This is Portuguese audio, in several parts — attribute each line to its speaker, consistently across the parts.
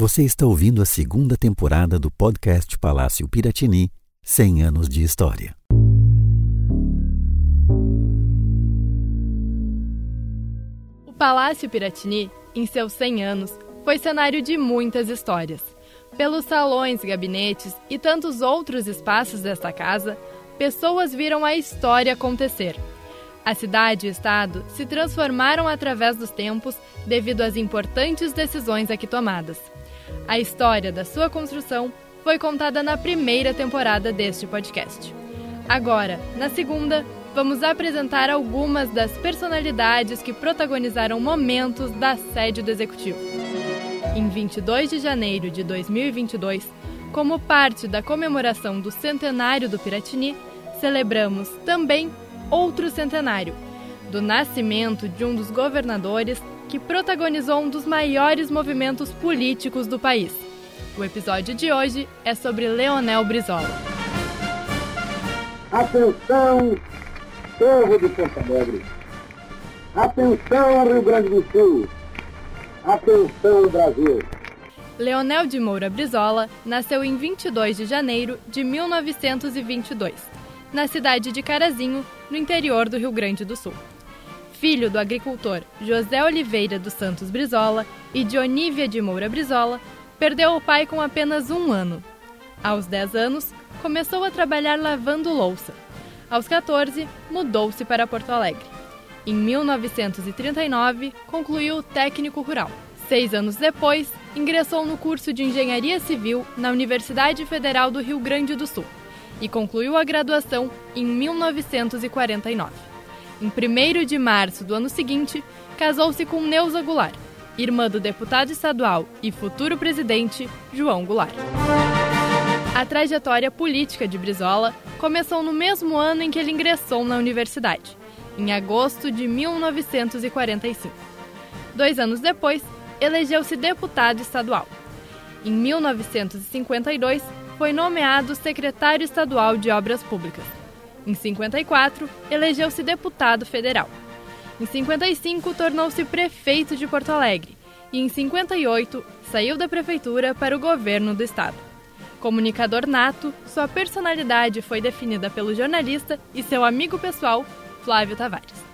Speaker 1: Você está ouvindo a segunda temporada do podcast Palácio Piratini 100 anos de história.
Speaker 2: O Palácio Piratini, em seus 100 anos, foi cenário de muitas histórias. Pelos salões, gabinetes e tantos outros espaços desta casa, pessoas viram a história acontecer. A cidade e o estado se transformaram através dos tempos devido às importantes decisões aqui tomadas. A história da sua construção foi contada na primeira temporada deste podcast. Agora, na segunda, vamos apresentar algumas das personalidades que protagonizaram momentos da sede do Executivo. Em 22 de janeiro de 2022, como parte da comemoração do centenário do Piratini, celebramos também outro centenário, do nascimento de um dos governadores que protagonizou um dos maiores movimentos políticos do país. O episódio de hoje é sobre Leonel Brizola.
Speaker 3: Atenção, povo de Porto Alegre. Atenção, Rio Grande do Sul. Atenção, Brasil.
Speaker 2: Leonel de Moura Brizola nasceu em 22 de janeiro de 1922, na cidade de Carazinho, no interior do Rio Grande do Sul filho do agricultor José Oliveira dos Santos Brizola e de Onívia de Moura Brizola, perdeu o pai com apenas um ano. Aos 10 anos, começou a trabalhar lavando louça. Aos 14, mudou-se para Porto Alegre. Em 1939, concluiu o técnico rural. Seis anos depois, ingressou no curso de Engenharia Civil na Universidade Federal do Rio Grande do Sul e concluiu a graduação em 1949. Em 1 de março do ano seguinte, casou-se com Neuza Goulart, irmã do deputado estadual e futuro presidente João Goulart. A trajetória política de Brizola começou no mesmo ano em que ele ingressou na universidade, em agosto de 1945. Dois anos depois, elegeu-se deputado estadual. Em 1952, foi nomeado secretário estadual de Obras Públicas em 54, elegeu-se deputado federal. Em 55, tornou-se prefeito de Porto Alegre e em 58 saiu da prefeitura para o governo do estado. Comunicador nato, sua personalidade foi definida pelo jornalista e seu amigo pessoal, Flávio Tavares.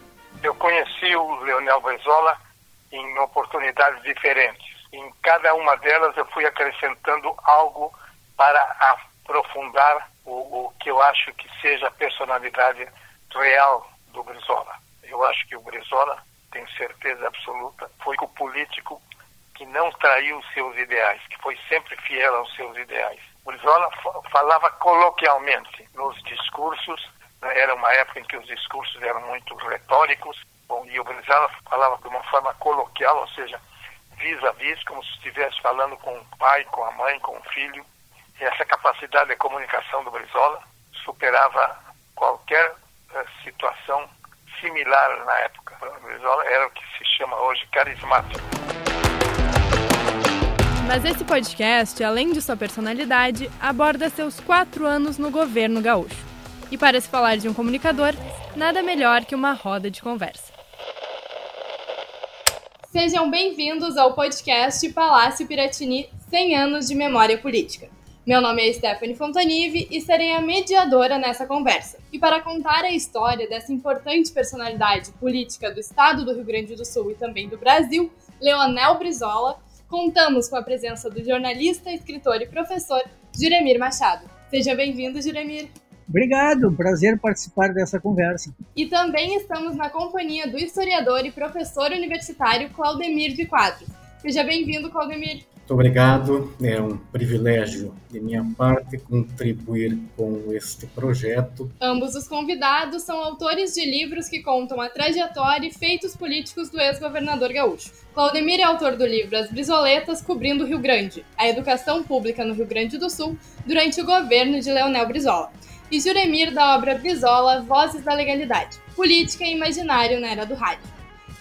Speaker 4: Eu conheci o Leonel Benzola em oportunidades diferentes. Em cada uma delas eu fui acrescentando algo para aprofundar o, o que eu acho que seja a personalidade real do Brizola. Eu acho que o Brizola, tenho certeza absoluta, foi o político que não traiu seus ideais, que foi sempre fiel aos seus ideais. O Brizola falava coloquialmente nos discursos, né, era uma época em que os discursos eram muito retóricos, bom, e o Brizola falava de uma forma coloquial, ou seja, vis a vis, como se estivesse falando com o pai, com a mãe, com o filho. E essa capacidade de comunicação do Brizola superava qualquer uh, situação similar na época. O Brizola era o que se chama hoje carismático.
Speaker 2: Mas esse podcast, além de sua personalidade, aborda seus quatro anos no governo gaúcho. E para se falar de um comunicador, nada melhor que uma roda de conversa. Sejam bem-vindos ao podcast Palácio Piratini 100 anos de memória política. Meu nome é Stephanie Fontanive e serei a mediadora nessa conversa. E para contar a história dessa importante personalidade política do estado do Rio Grande do Sul e também do Brasil, Leonel Brizola, contamos com a presença do jornalista, escritor e professor Juremir Machado. Seja bem-vindo, Juremir.
Speaker 5: Obrigado, prazer participar dessa conversa.
Speaker 2: E também estamos na companhia do historiador e professor universitário Claudemir de Quadros. Seja bem-vindo, Claudemir.
Speaker 6: Muito obrigado. É um privilégio de minha parte contribuir com este projeto.
Speaker 2: Ambos os convidados são autores de livros que contam a trajetória e feitos políticos do ex-governador gaúcho. Claudemir é autor do livro As Brisoletas Cobrindo o Rio Grande, a educação pública no Rio Grande do Sul durante o governo de Leonel Brizola. E Juremir da obra Brizola, Vozes da Legalidade, Política e Imaginário na Era do Rádio.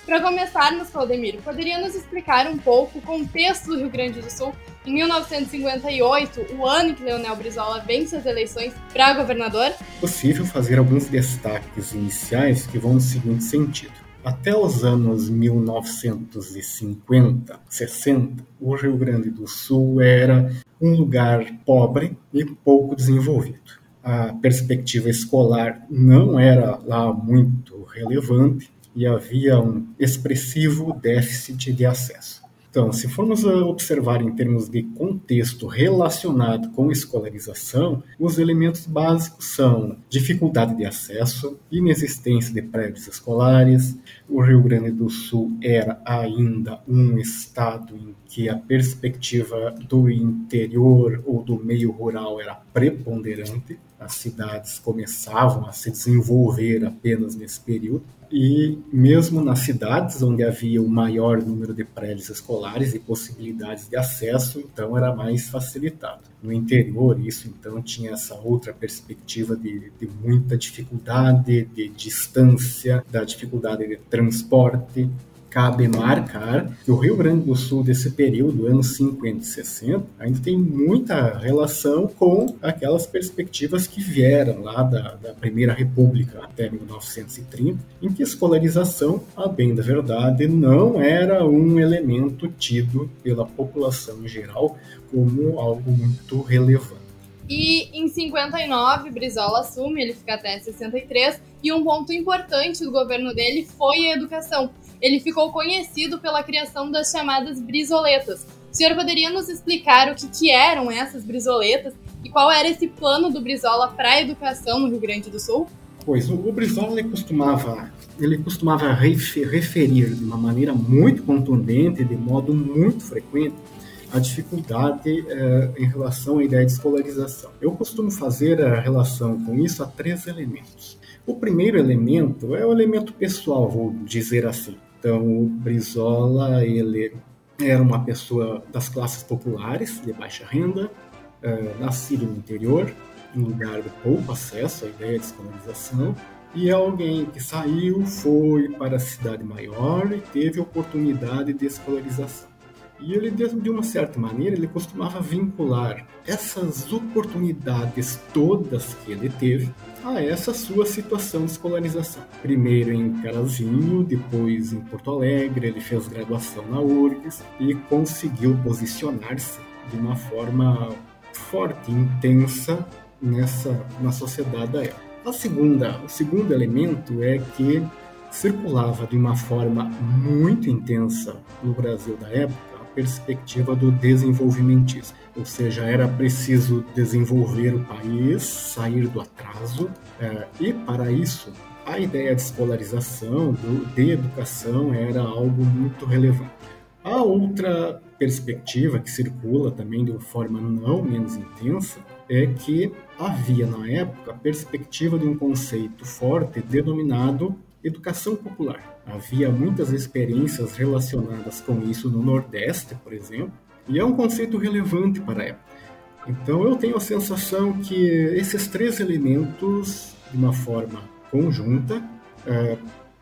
Speaker 2: Para começarmos, Claudemiro, poderia nos explicar um pouco o contexto do Rio Grande do Sul em 1958, o ano que Leonel Brizola vence as eleições para governador?
Speaker 6: É possível fazer alguns destaques iniciais que vão no seguinte sentido. Até os anos 1950, 60, o Rio Grande do Sul era um lugar pobre e pouco desenvolvido. A perspectiva escolar não era lá muito relevante e havia um expressivo déficit de acesso. Então, se formos observar em termos de contexto relacionado com escolarização, os elementos básicos são dificuldade de acesso, inexistência de prédios escolares. O Rio Grande do Sul era ainda um estado em que a perspectiva do interior ou do meio rural era preponderante. As cidades começavam a se desenvolver apenas nesse período e mesmo nas cidades onde havia o maior número de prédios escolares e possibilidades de acesso, então era mais facilitado. No interior, isso então tinha essa outra perspectiva de, de muita dificuldade, de distância, da dificuldade de transporte, cabe marcar que o Rio Grande do Sul desse período, anos 50 e 60, ainda tem muita relação com aquelas perspectivas que vieram lá da, da Primeira República até 1930, em que a escolarização, a bem da verdade, não era um elemento tido pela população em geral como algo muito relevante.
Speaker 2: E em 59, Brizola assume, ele fica até 63, e um ponto importante do governo dele foi a educação ele ficou conhecido pela criação das chamadas brisoletas. O senhor poderia nos explicar o que, que eram essas brisoletas e qual era esse plano do Brizola para a educação no Rio Grande do Sul?
Speaker 6: Pois, o, Brizola ele costumava, ele costumava referir de uma maneira muito contundente, de modo muito frequente, a dificuldade eh, em relação à ideia de escolarização. Eu costumo fazer a relação com isso a três elementos. O primeiro elemento é o elemento pessoal, vou dizer assim. Então, o Brizola, ele era uma pessoa das classes populares, de baixa renda, uh, nascido no interior, em lugar de pouco acesso à ideia de escolarização, e é alguém que saiu, foi para a cidade maior e teve oportunidade de escolarização. E ele, de uma certa maneira, ele costumava vincular essas oportunidades todas que ele teve a essa sua situação de escolarização. Primeiro em Carazinho, depois em Porto Alegre, ele fez graduação na URGS e conseguiu posicionar-se de uma forma forte, intensa nessa na sociedade da época. A segunda, o segundo elemento é que circulava de uma forma muito intensa no Brasil da época perspectiva do desenvolvimentismo. Ou seja, era preciso desenvolver o país, sair do atraso, é, e para isso a ideia de escolarização, de educação, era algo muito relevante. A outra perspectiva que circula também de uma forma não menos intensa é que havia na época a perspectiva de um conceito forte denominado educação popular. Havia muitas experiências relacionadas com isso no Nordeste, por exemplo, e é um conceito relevante para a época. Então eu tenho a sensação que esses três elementos, de uma forma conjunta, é,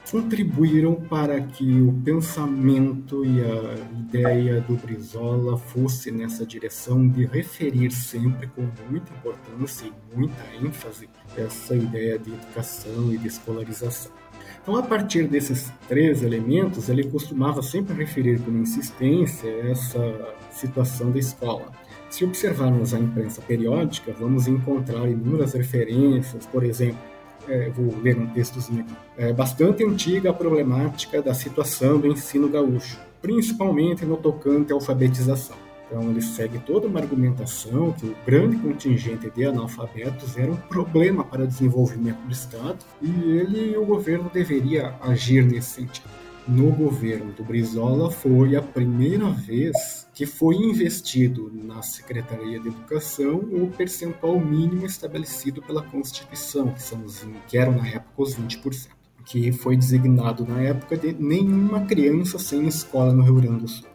Speaker 6: contribuíram para que o pensamento e a ideia do Brizola fosse nessa direção de referir sempre com muita importância e muita ênfase essa ideia de educação e de escolarização. Então, a partir desses três elementos, ele costumava sempre referir com insistência essa situação da escola. Se observarmos a imprensa periódica, vamos encontrar inúmeras referências, por exemplo, é, vou ler um textozinho aqui, é bastante antiga a problemática da situação do ensino gaúcho, principalmente no tocante à alfabetização. Então, ele segue toda uma argumentação que o grande contingente de analfabetos era um problema para o desenvolvimento do Estado e ele e o governo deveria agir nesse sentido. No governo do Brizola foi a primeira vez que foi investido na Secretaria de Educação o percentual mínimo estabelecido pela Constituição, que, são os, que eram na época os 20%, que foi designado na época de nenhuma criança sem escola no Rio Grande do Sul.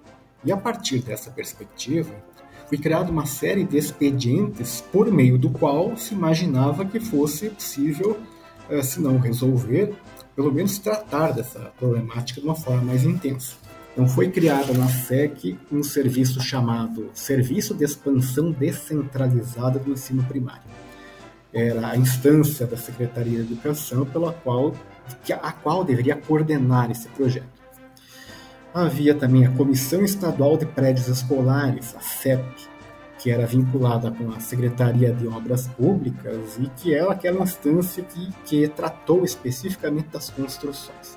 Speaker 6: E a partir dessa perspectiva, foi criada uma série de expedientes por meio do qual se imaginava que fosse possível, eh, se não resolver, pelo menos tratar dessa problemática de uma forma mais intensa. Então foi criada na SEC um serviço chamado Serviço de Expansão Descentralizada do Ensino Primário. Era a instância da Secretaria de Educação pela qual a qual deveria coordenar esse projeto. Havia também a Comissão Estadual de Prédios Escolares, a CEP, que era vinculada com a Secretaria de Obras Públicas e que era aquela instância que, que tratou especificamente das construções.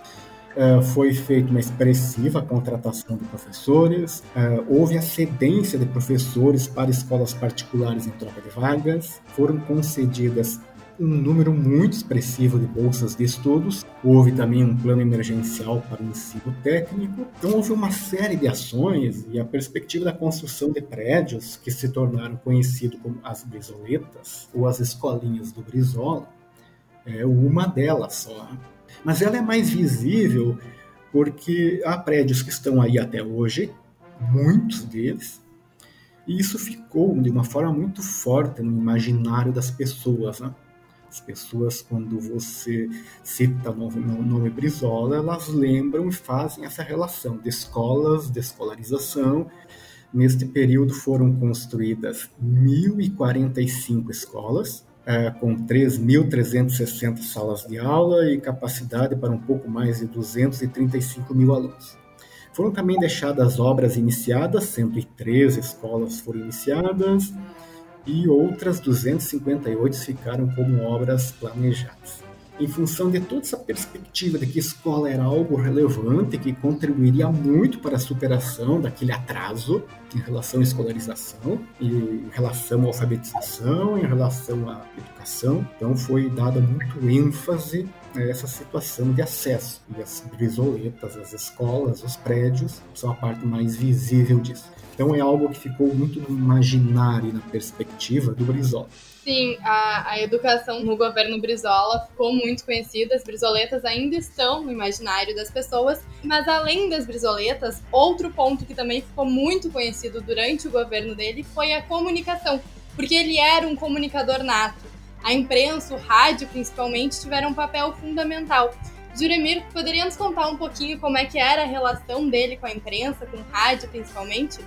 Speaker 6: Uh, foi feita uma expressiva contratação de professores, uh, houve a cedência de professores para escolas particulares em troca de vagas, foram concedidas um número muito expressivo de bolsas de estudos. Houve também um plano emergencial para o ensino técnico. Então, houve uma série de ações e a perspectiva da construção de prédios que se tornaram conhecidos como as brisoletas ou as escolinhas do Brizola é uma delas só. Mas ela é mais visível porque há prédios que estão aí até hoje, muitos deles, e isso ficou de uma forma muito forte no imaginário das pessoas. Né? As pessoas, quando você cita o nome, Brizola, elas lembram e fazem essa relação de escolas, de escolarização. Neste período foram construídas 1.045 escolas, é, com 3.360 salas de aula e capacidade para um pouco mais de 235 mil alunos. Foram também deixadas obras iniciadas, 113 escolas foram iniciadas, e outras 258 ficaram como obras planejadas. Em função de toda essa perspectiva de que escola era algo relevante que contribuiria muito para a superação daquele atraso em relação à escolarização, em relação à alfabetização, em relação à educação, então foi dada muito ênfase essa situação de acesso. E as brisoletas, as escolas, os prédios são a parte mais visível disso. Então é algo que ficou muito no imaginário, na perspectiva do Brizola.
Speaker 2: Sim, a, a educação no governo Brizola ficou muito conhecida, as brisoletas ainda estão no imaginário das pessoas, mas além das brisoletas, outro ponto que também ficou muito conhecido durante o governo dele foi a comunicação, porque ele era um comunicador nato. A imprensa, o rádio principalmente, tiveram um papel fundamental. Juremir, poderia nos contar um pouquinho como é que era a relação dele com a imprensa, com o rádio principalmente?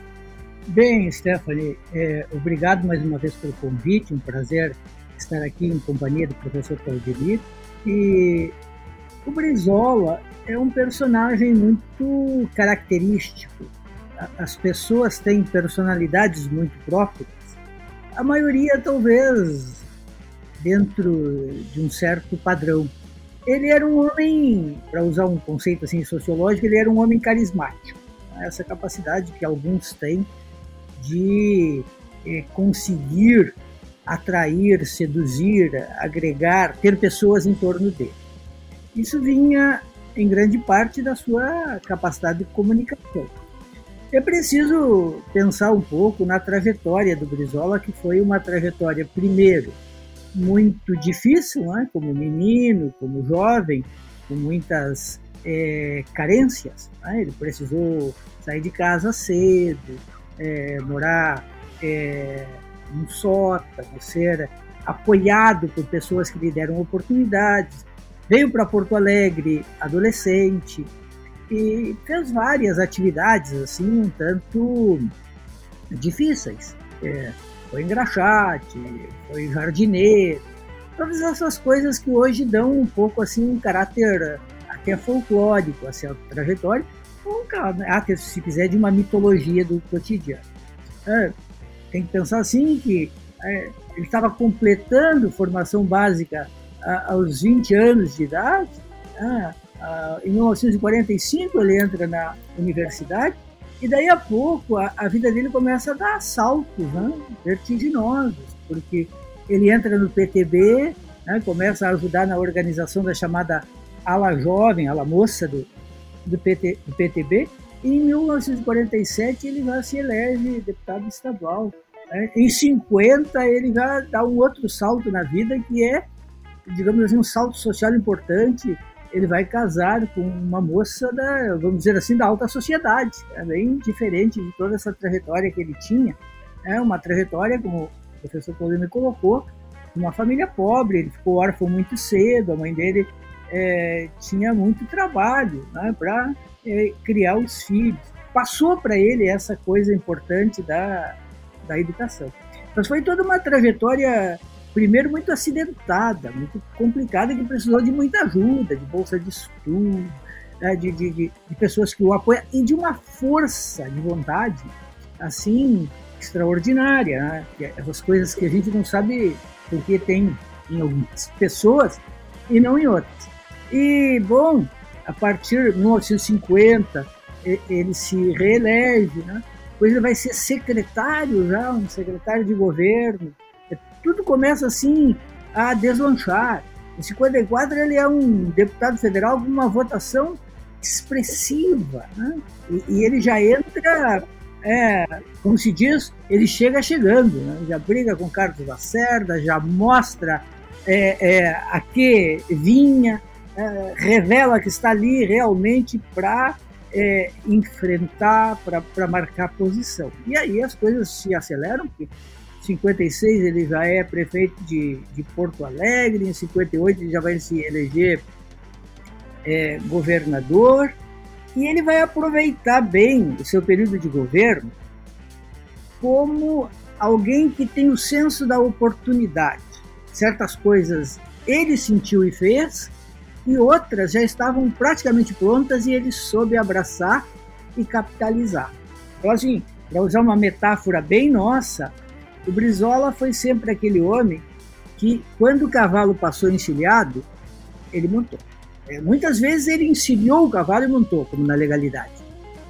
Speaker 5: Bem, Stephanie, é, obrigado mais uma vez pelo convite, um prazer estar aqui em companhia do professor Claudemir. E o Brizola é um personagem muito característico. As pessoas têm personalidades muito próprias. A maioria, talvez, dentro de um certo padrão. Ele era um homem, para usar um conceito assim sociológico, ele era um homem carismático. Essa capacidade que alguns têm de eh, conseguir atrair, seduzir, agregar, ter pessoas em torno dele. Isso vinha em grande parte da sua capacidade de comunicação. É preciso pensar um pouco na trajetória do Brizola, que foi uma trajetória, primeiro, muito difícil, né? como menino, como jovem, com muitas é, carências. Né? Ele precisou sair de casa cedo, é, morar é, num sótano, ser apoiado por pessoas que lhe deram oportunidades. Veio para Porto Alegre adolescente e fez várias atividades assim um tanto difíceis. É, foi engraxate, foi jardineiro, todas essas coisas que hoje dão um pouco assim um caráter até folclórico a sua trajetória, um caráter, se quiser, de uma mitologia do cotidiano. É, tem que pensar assim que é, ele estava completando formação básica a, aos 20 anos de idade. Ah, ah, em 1945 ele entra na universidade e daí a pouco a, a vida dele começa a dar saltos né, vertiginosos, porque ele entra no PTB, né, começa a ajudar na organização da chamada ala jovem, ala moça do, do, PT, do PTB, e em 1947 ele já se elege deputado estadual. Né? Em 50 ele já dá um outro salto na vida que é, digamos assim, um salto social importante. Ele vai casar com uma moça da, vamos dizer assim, da alta sociedade. É bem diferente de toda essa trajetória que ele tinha. É uma trajetória, como o professor Paulinho me colocou, uma família pobre. Ele ficou órfão muito cedo. A mãe dele é, tinha muito trabalho né, para é, criar os filhos. Passou para ele essa coisa importante da, da educação. Mas foi toda uma trajetória primeiro muito acidentada, muito complicada, que precisou de muita ajuda, de bolsa de estudo, né, de, de, de, de, pessoas que o apoiam e de uma força de vontade assim extraordinária, né? É essas coisas que a gente não sabe porque tem em algumas pessoas e não em outras. E bom, a partir de 1950 ele se reelege, né? Depois ele vai ser secretário já, um secretário de governo. Tudo começa assim a deslanchar. Em 54 ele é um deputado federal com uma votação expressiva, né? e, e, ele já entra, é, como se diz, ele chega chegando, né? já briga com Carlos Lacerda, já mostra é, é, a que vinha, é, revela que está ali realmente para é, enfrentar, para marcar posição. E aí as coisas se aceleram, porque em 56 ele já é prefeito de, de Porto Alegre, em 58 ele já vai se eleger é, governador, e ele vai aproveitar bem o seu período de governo como alguém que tem o senso da oportunidade. Certas coisas ele sentiu e fez, e outras já estavam praticamente prontas e ele soube abraçar e capitalizar. Assim, para usar uma metáfora bem nossa, o Brizola foi sempre aquele homem que, quando o cavalo passou encilhado, ele montou. É, muitas vezes ele encilhou o cavalo e montou, como na legalidade.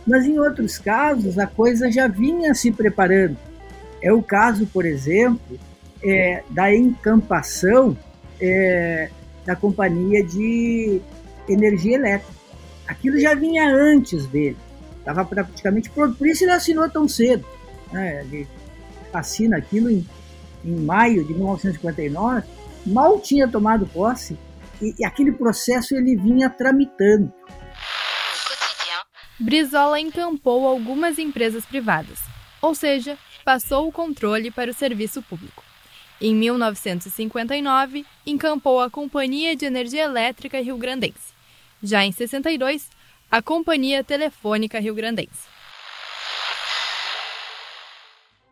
Speaker 5: Mas em outros casos a coisa já vinha se preparando. É o caso, por exemplo, é, da encampação é, da companhia de energia elétrica. Aquilo já vinha antes dele, estava praticamente pronto. Por isso ele assinou tão cedo. Né? Ele assina aquilo em, em maio de 1959, mal tinha tomado posse e, e aquele processo ele vinha tramitando.
Speaker 2: Brizola encampou algumas empresas privadas, ou seja, passou o controle para o serviço público. Em 1959, encampou a Companhia de Energia Elétrica Rio Grandense. Já em 62, a Companhia Telefônica Rio Grandense.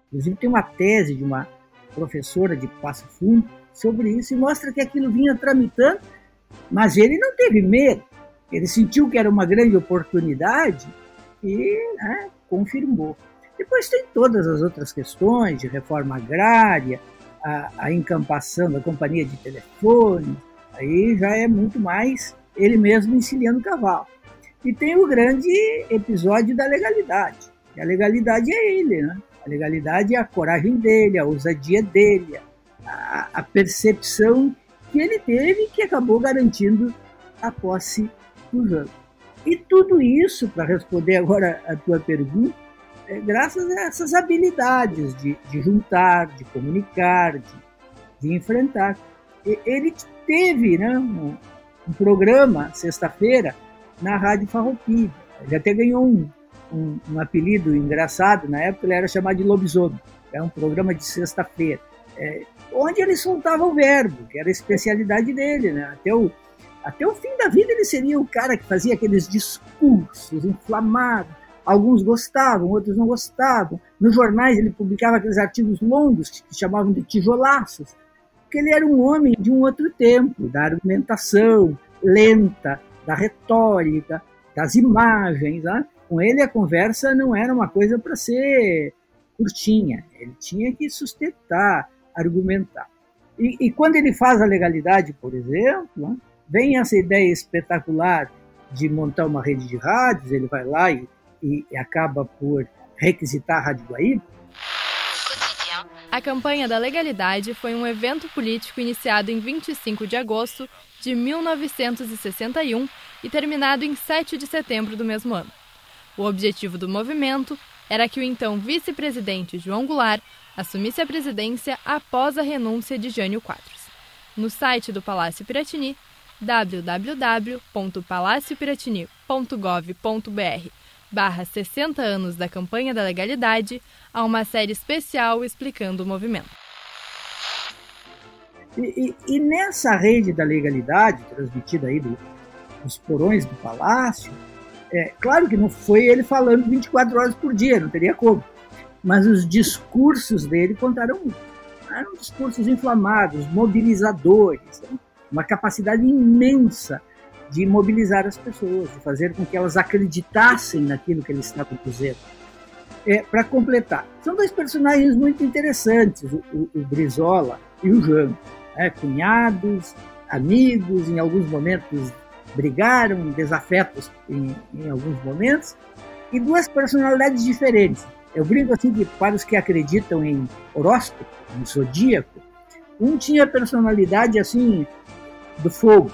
Speaker 5: Inclusive tem uma tese de uma professora de Passo Fundo sobre isso e mostra que aquilo vinha tramitando mas ele não teve medo, ele sentiu que era uma grande oportunidade e né, confirmou. Depois tem todas as outras questões de reforma agrária, a, a encampação da companhia de telefone, aí já é muito mais ele mesmo encilhando o cavalo. E tem o grande episódio da legalidade. E a legalidade é ele, né? A legalidade é a coragem dele, a ousadia dele, a, a percepção que ele teve que acabou garantindo a posse do Jango. E tudo isso, para responder agora a tua pergunta, graças a essas habilidades de, de juntar, de comunicar, de, de enfrentar. E, ele teve né, um, um programa, sexta-feira, na Rádio Farroupilha. Ele até ganhou um, um, um, apelido engraçado, na época ele era chamado de lobisomem. É um programa de sexta-feira. É, onde ele soltava o verbo, que era a especialidade dele, né? Até o, até o fim da vida ele seria o cara que fazia aqueles discursos inflamados. Alguns gostavam, outros não gostavam. Nos jornais ele publicava aqueles artigos longos que chamavam de tijolaços, porque ele era um homem de um outro tempo, da argumentação lenta, da retórica, das imagens. Né? Com ele a conversa não era uma coisa para ser curtinha, ele tinha que sustentar, argumentar. E, e quando ele faz a legalidade, por exemplo, vem essa ideia espetacular de montar uma rede de rádios, ele vai lá e, e, acaba por requisitar a Rádio Guaíba.
Speaker 2: A campanha da legalidade foi um evento político iniciado em 25 de agosto de 1961 e terminado em 7 de setembro do mesmo ano. O objetivo do movimento era que o então vice-presidente João Goulart assumisse a presidência após a renúncia de Jânio Quadros. No site do Palácio Piratini, www.palaciopiratini.gov.br barra 60 anos da campanha da legalidade, há uma série especial explicando o movimento.
Speaker 5: E, e, e nessa rede da legalidade, transmitida aí do, dos porões do palácio, é, claro que não foi ele falando 24 horas por dia, não teria como. Mas os discursos dele contaram eram discursos inflamados, mobilizadores, né? uma capacidade imensa de mobilizar as pessoas, de fazer com que elas acreditassem naquilo que ele estava dizendo. É, Para completar, são dois personagens muito interessantes, o, o, Brizola e o Jango, né? cunhados, amigos, em alguns momentos brigaram, desafetos em, em alguns momentos, e duas personalidades diferentes. Eu brinco assim que para os que acreditam em horóscopo, em zodíaco, um tinha personalidade assim do fogo?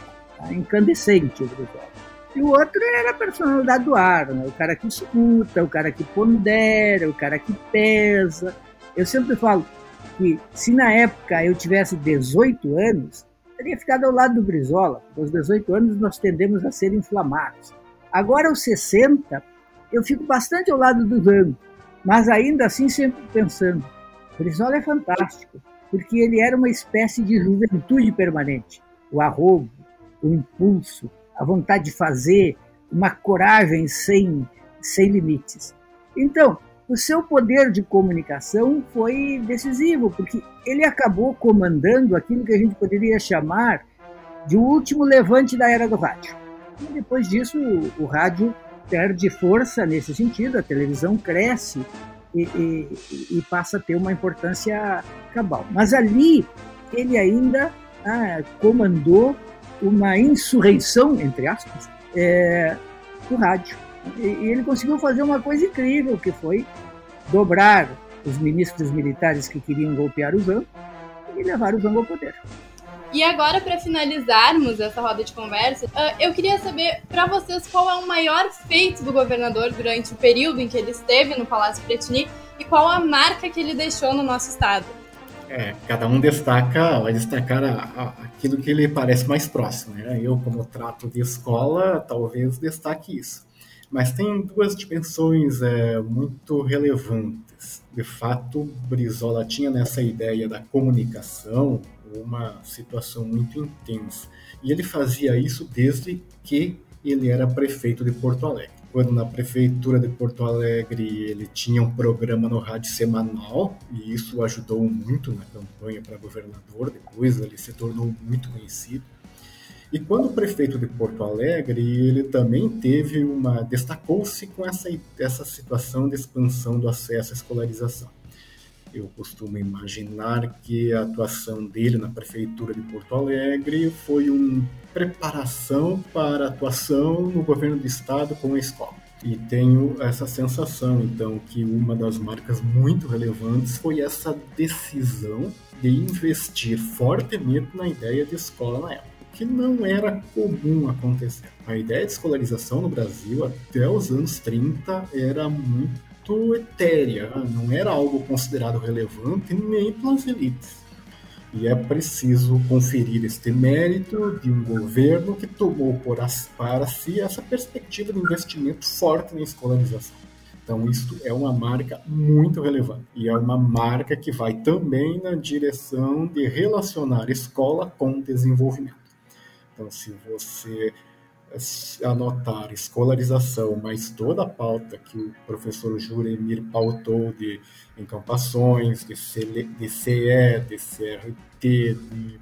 Speaker 5: Incandescente, o Brizola. E o outro era a personalidade do ar, né? o cara que escuta, o cara que pondera, o cara que pesa. Eu sempre falo que se na época eu tivesse 18 anos, teria ficado ao lado do Brizola. Aos 18 anos nós tendemos a ser inflamados. Agora aos 60, eu fico bastante ao lado do Zango, mas ainda assim sempre pensando, Brizola é fantástico, porque ele era uma espécie de juventude permanente. O arrobo, o impulso, a vontade de fazer, uma coragem sem, sem limites. Então, o seu poder de comunicação foi decisivo, porque ele acabou comandando aquilo que a gente poderia chamar de o último levante da era do rádio. E depois disso, o, o rádio perde força nesse sentido, a televisão cresce e, e, e, passa a ter uma importância cabal. Mas ali ele ainda ah, comandou uma insurreição, entre aspas, é, do rádio. E, e ele conseguiu fazer uma coisa incrível, que foi dobrar os ministros militares que queriam golpear o Zang e levar o Zang ao poder.
Speaker 2: E agora, para finalizarmos essa roda de conversa, ah, eu queria saber para vocês qual é o maior feito do governador durante o período em que ele esteve no Palácio Piratini e qual a marca que ele deixou no nosso estado.
Speaker 6: É, cada um destaca, vai destacar a, a, aquilo que lhe parece mais próximo. Né? Eu, como trato de escola, talvez destaque isso. Mas tem duas dimensões é, muito relevantes. De fato, Brizola tinha nessa ideia da comunicação uma situação muito intensa. E ele fazia isso desde que ele era prefeito de Porto Alegre. Quando na prefeitura de Porto Alegre ele tinha um programa no rádio semanal, e isso ajudou muito na campanha para governador, depois ele se tornou muito conhecido. E quando prefeito de Porto Alegre, ele também teve uma destacou-se com essa essa situação de expansão do acesso à escolarização. Eu costumo imaginar que a atuação dele na prefeitura de Porto Alegre foi uma preparação para a atuação no governo do estado com a escola. E tenho essa sensação, então, que uma das marcas muito relevantes foi essa decisão de investir fortemente na ideia de escola na época que não era comum acontecer. A ideia de escolarização no Brasil até os anos 30 era muito etérea, não era algo considerado relevante nem pelas elites. E é preciso conferir este mérito de um governo que tomou para si essa perspectiva de investimento forte na escolarização. Então, isso é uma marca muito relevante. E é uma marca que vai também na direção de relacionar escola com desenvolvimento. Então, se você anotar escolarização, mas toda a pauta que o professor Juremir pautou de encampações, de, CE, de CRT, de,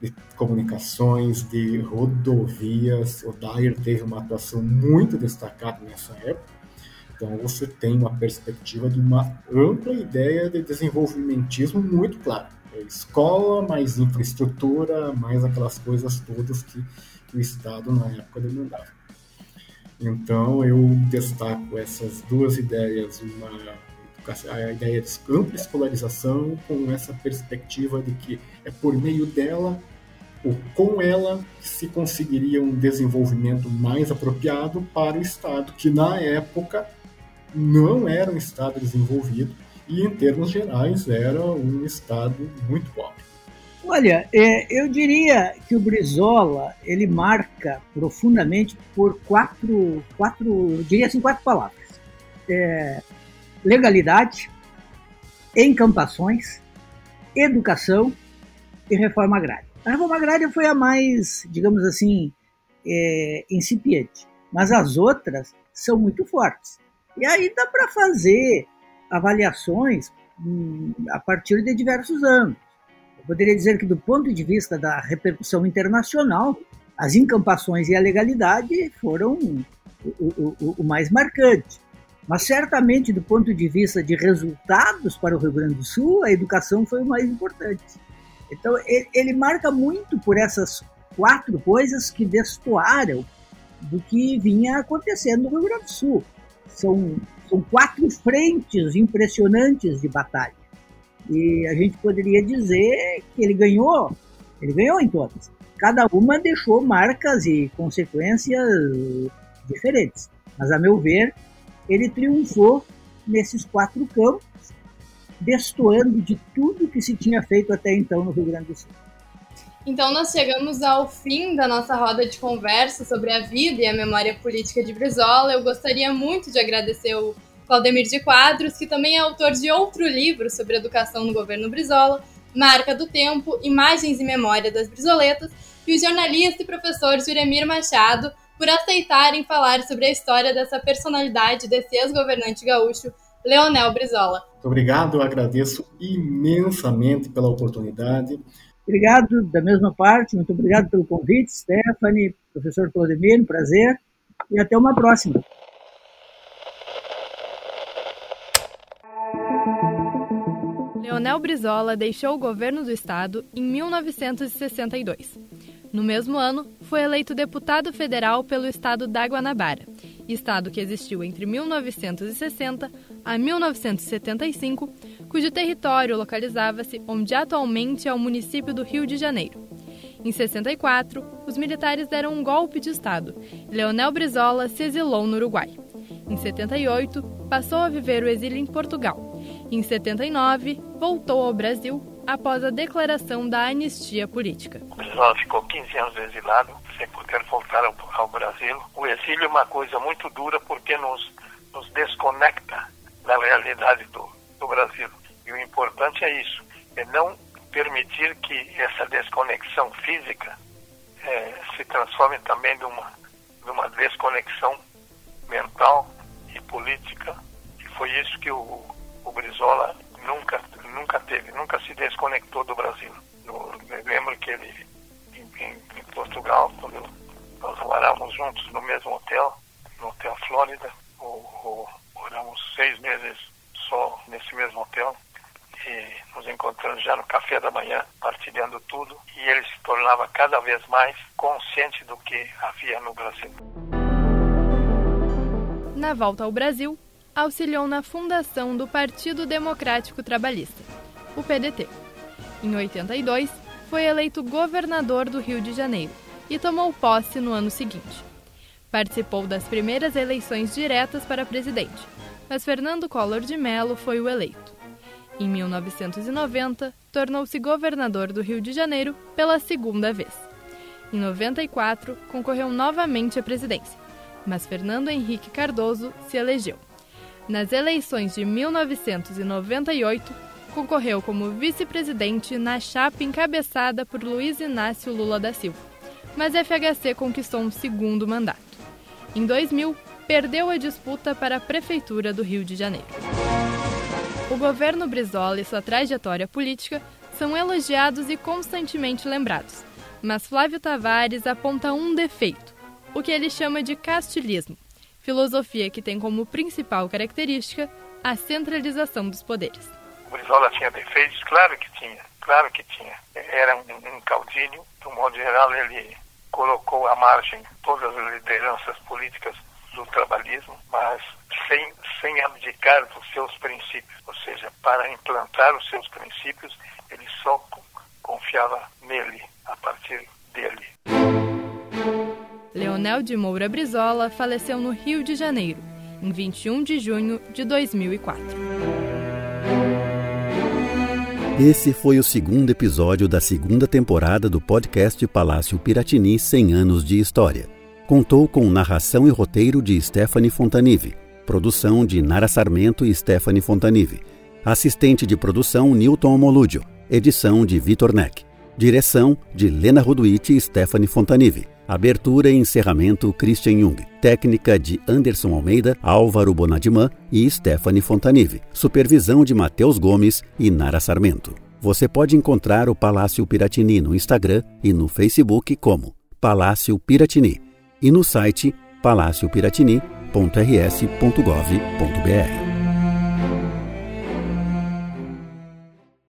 Speaker 6: de comunicações, de rodovias, o Dyer teve uma atuação muito destacada nessa época. Então você tem uma perspectiva de uma ampla ideia de desenvolvimentismo muito clara escola, mais infraestrutura, mais aquelas coisas todas que o Estado na época demandava. Então eu destaco essas duas ideias, uma a ideia de ampla escolarização com essa perspectiva de que é por meio dela ou com ela se conseguiria um desenvolvimento mais apropriado para o Estado, que na época não era um Estado desenvolvido e, em termos gerais, era um estado muito pobre.
Speaker 5: Olha, é, eu diria que o Brizola ele marca profundamente por quatro, quatro, diria assim, quatro palavras: é, legalidade, encampações, educação e reforma agrária. A reforma agrária foi a mais, digamos assim, é, incipiente, mas as outras são muito fortes. E aí dá para fazer avaliações hum, a partir de diversos anos. Eu poderia dizer que, do ponto de vista da repercussão internacional, as encampações e a legalidade foram o, o, o, mais marcante. Mas certamente, do ponto de vista de resultados para o Rio Grande do Sul, a educação foi o mais importante. Então, ele, ele marca muito por essas quatro coisas que destoaram do que vinha acontecendo no Rio Grande do Sul. São, são quatro frentes impressionantes de batalha. E a gente poderia dizer que ele ganhou, ele ganhou em todas. Cada uma deixou marcas e consequências diferentes. Mas, a meu ver, ele triunfou nesses quatro campos, destoando de tudo que se tinha feito até então no Rio Grande do Sul.
Speaker 2: Então, nós chegamos ao fim da nossa roda de conversa sobre a vida e a memória política de Brizola. Eu gostaria muito de agradecer o Claudemir de Quadros, que também é autor de outro livro sobre educação no governo Brizola, Marca do Tempo, Imagens e Memória das Brizoletas, e o jornalista e professor Juremir Machado, por aceitarem falar sobre a história dessa personalidade desse ex-governante gaúcho, Leonel Brizola.
Speaker 6: Muito obrigado, eu agradeço imensamente pela oportunidade.
Speaker 5: Obrigado da mesma parte, muito obrigado pelo convite, Stephanie, professor Claudemir, um prazer, e até uma próxima.
Speaker 2: Leonel Brizola deixou o governo do estado em 1962. No mesmo ano, foi eleito deputado federal pelo estado da Guanabara, estado que existiu entre 1960 a 1975, cujo território localizava-se onde atualmente é o município do Rio de Janeiro. Em 64, os militares deram um golpe de Estado e Leonel Brizola se exilou no Uruguai. Em 78, passou a viver o exílio em Portugal. Em 79, voltou ao Brasil após a declaração da anistia política.
Speaker 4: O Brizola ficou 15 anos exilado, sem poder voltar ao, ao, Brasil. O exílio é uma coisa muito dura porque nos, nos desconecta da realidade do, do Brasil. E o importante é isso, é não permitir que essa desconexão física é, se transforme também numa, numa desconexão mental e política. E foi isso que o Brizola nunca, nunca teve, nunca se desconectou do Brasil. Eu lembro que ele, em, em, em Portugal, quando nós morávamos juntos no mesmo hotel, no Hotel Flórida, moramos seis meses só nesse mesmo hotel e nos encontramos já no café da manhã, partilhando tudo, e ele se tornava cada vez mais consciente do que havia no Brasil.
Speaker 2: Na volta ao Brasil, auxiliou na fundação do Partido Democrático Trabalhista, o PDT. Em 82, foi eleito governador do Rio de Janeiro e tomou posse no ano seguinte. Participou das primeiras eleições diretas para presidente, mas Fernando Collor de Mello foi o eleito. Em 1990, tornou-se governador do Rio de Janeiro pela segunda vez. Em 94, concorreu novamente à presidência, mas Fernando Henrique Cardoso se elegeu. Nas eleições de 1998, concorreu como vice-presidente na chapa encabeçada por Luiz Inácio Lula da Silva, mas FHC conquistou um segundo mandato. Em 2000, perdeu a disputa para a Prefeitura do Rio de Janeiro. O governo Brizola e sua trajetória política são elogiados e constantemente lembrados, mas Flávio Tavares aponta um defeito, o que ele chama de castilismo, filosofia que tem como principal característica a centralização dos poderes.
Speaker 4: O Brizola tinha defeitos? Claro que tinha, claro que tinha. Era um, caudilho, de um modo geral ele colocou à margem todas as lideranças políticas do trabalhismo, mas sem, sem abdicar dos seus princípios. Ou seja, para implantar os seus princípios, ele só confiava nele, a partir.
Speaker 2: Leonel de Moura Brizola faleceu no Rio de Janeiro, em 21 de junho de 2004.
Speaker 1: Esse foi o segundo episódio da segunda temporada do podcast Palácio Piratini 100 anos de história. Contou com narração e roteiro de Stephanie Fontanive, produção de Nara Sarmento e Stephanie Fontanive, assistente de produção Newton Moludio, edição de Vitor Neck, direção de Lena Roduit e Stephanie Fontanive Abertura e encerramento Christian Jung. Técnica de Anderson Almeida, Álvaro Bonadimã e Stephanie Fontanive. Supervisão de Matheus Gomes e Nara Sarmento. Você pode encontrar o Palácio Piratini no Instagram e no Facebook como Palácio Piratini e no site palaciopiratini.rs.gov.br.